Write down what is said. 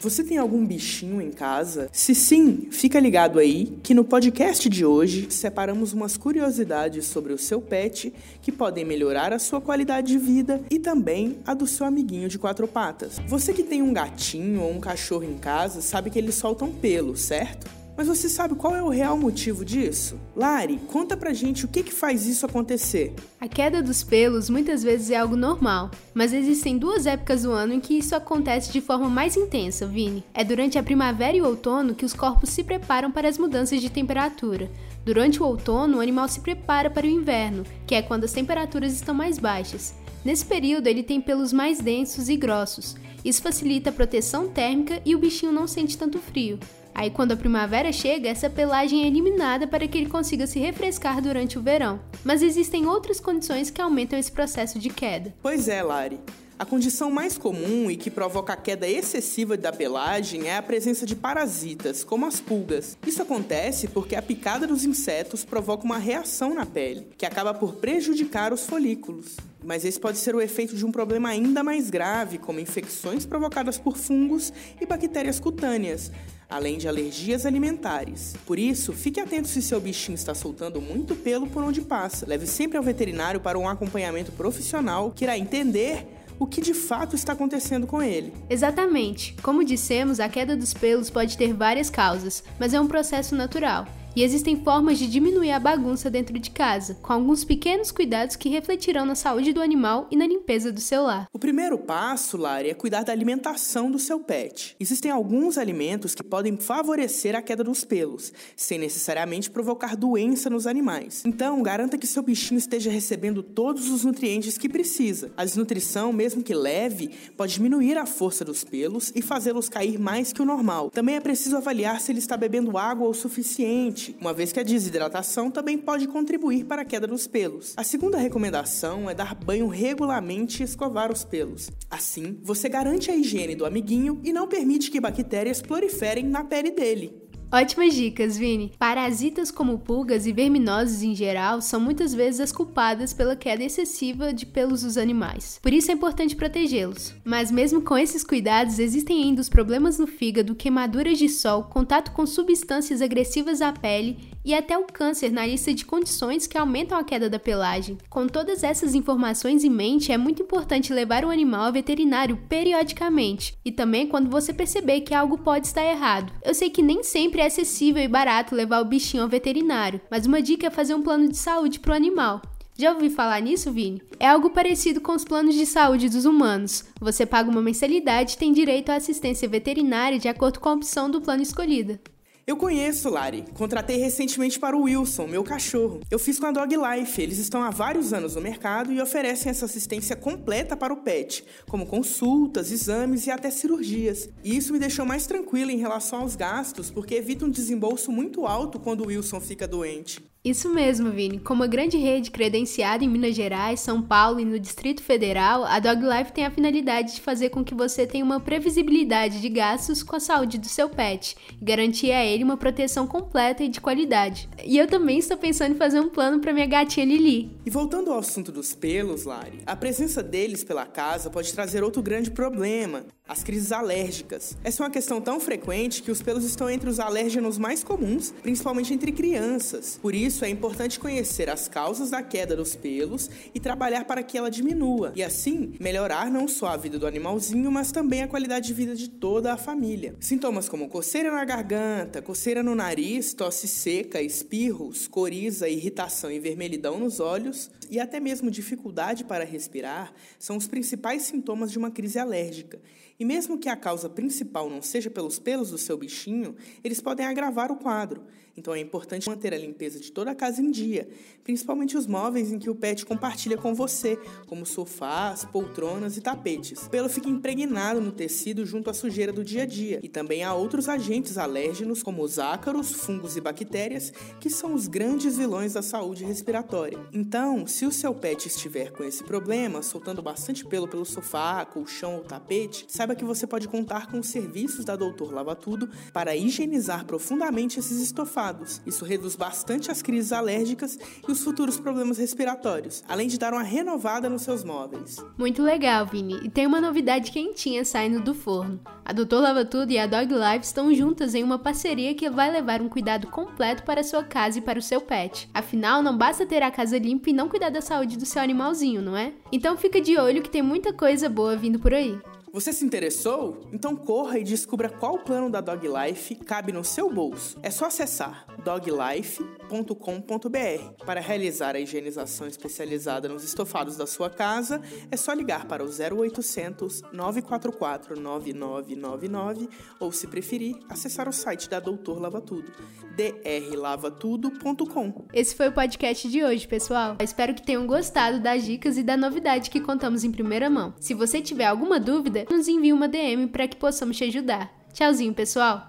Você tem algum bichinho em casa? Se sim, fica ligado aí que no podcast de hoje separamos umas curiosidades sobre o seu pet que podem melhorar a sua qualidade de vida e também a do seu amiguinho de quatro patas. Você que tem um gatinho ou um cachorro em casa sabe que eles soltam pelo, certo? Mas você sabe qual é o real motivo disso? Lari, conta pra gente o que, que faz isso acontecer. A queda dos pelos muitas vezes é algo normal, mas existem duas épocas do ano em que isso acontece de forma mais intensa, Vini. É durante a primavera e o outono que os corpos se preparam para as mudanças de temperatura. Durante o outono, o animal se prepara para o inverno, que é quando as temperaturas estão mais baixas. Nesse período, ele tem pelos mais densos e grossos. Isso facilita a proteção térmica e o bichinho não sente tanto frio. Aí, quando a primavera chega, essa pelagem é eliminada para que ele consiga se refrescar durante o verão. Mas existem outras condições que aumentam esse processo de queda. Pois é, Lari. A condição mais comum e que provoca a queda excessiva da pelagem é a presença de parasitas, como as pulgas. Isso acontece porque a picada dos insetos provoca uma reação na pele, que acaba por prejudicar os folículos. Mas esse pode ser o efeito de um problema ainda mais grave, como infecções provocadas por fungos e bactérias cutâneas, além de alergias alimentares. Por isso, fique atento se seu bichinho está soltando muito pelo por onde passa. Leve sempre ao veterinário para um acompanhamento profissional que irá entender o que de fato está acontecendo com ele. Exatamente. Como dissemos, a queda dos pelos pode ter várias causas, mas é um processo natural. E existem formas de diminuir a bagunça dentro de casa, com alguns pequenos cuidados que refletirão na saúde do animal e na limpeza do seu lar. O primeiro passo, Lari, é cuidar da alimentação do seu pet. Existem alguns alimentos que podem favorecer a queda dos pelos, sem necessariamente provocar doença nos animais. Então, garanta que seu bichinho esteja recebendo todos os nutrientes que precisa. A desnutrição, mesmo que leve, pode diminuir a força dos pelos e fazê-los cair mais que o normal. Também é preciso avaliar se ele está bebendo água o suficiente uma vez que a desidratação também pode contribuir para a queda dos pelos. A segunda recomendação é dar banho regularmente e escovar os pelos. Assim, você garante a higiene do amiguinho e não permite que bactérias proliferem na pele dele. Ótimas dicas, Vini. Parasitas como pulgas e verminoses em geral são muitas vezes as culpadas pela queda excessiva de pelos dos animais. Por isso é importante protegê-los. Mas mesmo com esses cuidados, existem ainda os problemas no fígado, queimaduras de sol, contato com substâncias agressivas à pele e até o câncer na lista de condições que aumentam a queda da pelagem. Com todas essas informações em mente, é muito importante levar o animal ao veterinário periodicamente e também quando você perceber que algo pode estar errado. Eu sei que nem sempre é acessível e barato levar o bichinho ao veterinário, mas uma dica é fazer um plano de saúde para o animal. Já ouviu falar nisso, Vini? É algo parecido com os planos de saúde dos humanos. Você paga uma mensalidade e tem direito à assistência veterinária de acordo com a opção do plano escolhida. Eu conheço, Lari. Contratei recentemente para o Wilson, meu cachorro. Eu fiz com a Dog Life. Eles estão há vários anos no mercado e oferecem essa assistência completa para o pet, como consultas, exames e até cirurgias. E isso me deixou mais tranquila em relação aos gastos, porque evita um desembolso muito alto quando o Wilson fica doente. Isso mesmo, Vini. Como uma grande rede credenciada em Minas Gerais, São Paulo e no Distrito Federal, a Dog Life tem a finalidade de fazer com que você tenha uma previsibilidade de gastos com a saúde do seu pet e garantir a ele uma proteção completa e de qualidade. E eu também estou pensando em fazer um plano para minha gatinha Lili. E voltando ao assunto dos pelos, Lari, a presença deles pela casa pode trazer outro grande problema, as crises alérgicas. Essa é uma questão tão frequente que os pelos estão entre os alérgenos mais comuns, principalmente entre crianças. Por isso, é importante conhecer as causas da queda dos pelos e trabalhar para que ela diminua, e assim melhorar não só a vida do animalzinho, mas também a qualidade de vida de toda a família. Sintomas como coceira na garganta, coceira no nariz, tosse seca, espirros, coriza, irritação e vermelhidão nos olhos e até mesmo dificuldade para respirar são os principais sintomas de uma crise alérgica e mesmo que a causa principal não seja pelos pelos do seu bichinho, eles podem agravar o quadro. Então é importante manter a limpeza de toda a casa em dia, principalmente os móveis em que o pet compartilha com você, como sofás, poltronas e tapetes. O pelo fica impregnado no tecido junto à sujeira do dia a dia. E também há outros agentes alérgenos, como os ácaros, fungos e bactérias, que são os grandes vilões da saúde respiratória. Então, se o seu pet estiver com esse problema, soltando bastante pelo pelo sofá, colchão ou tapete, saiba que você pode contar com os serviços da Doutor Lava Tudo para higienizar profundamente esses estofados isso reduz bastante as crises alérgicas e os futuros problemas respiratórios, além de dar uma renovada nos seus móveis. Muito legal, Vini. E tem uma novidade quentinha saindo do forno. A Doutor Lava Tudo e a Dog Life estão juntas em uma parceria que vai levar um cuidado completo para a sua casa e para o seu pet. Afinal, não basta ter a casa limpa e não cuidar da saúde do seu animalzinho, não é? Então fica de olho que tem muita coisa boa vindo por aí. Você se interessou? Então corra e descubra qual plano da Dog Life cabe no seu bolso. É só acessar doglife.com.br. Para realizar a higienização especializada nos estofados da sua casa, é só ligar para o 0800 944 9999 ou, se preferir, acessar o site da Doutor Lava Tudo, drlavatudo.com. Esse foi o podcast de hoje, pessoal. Eu espero que tenham gostado das dicas e da novidade que contamos em primeira mão. Se você tiver alguma dúvida, nos envie uma DM para que possamos te ajudar. Tchauzinho, pessoal!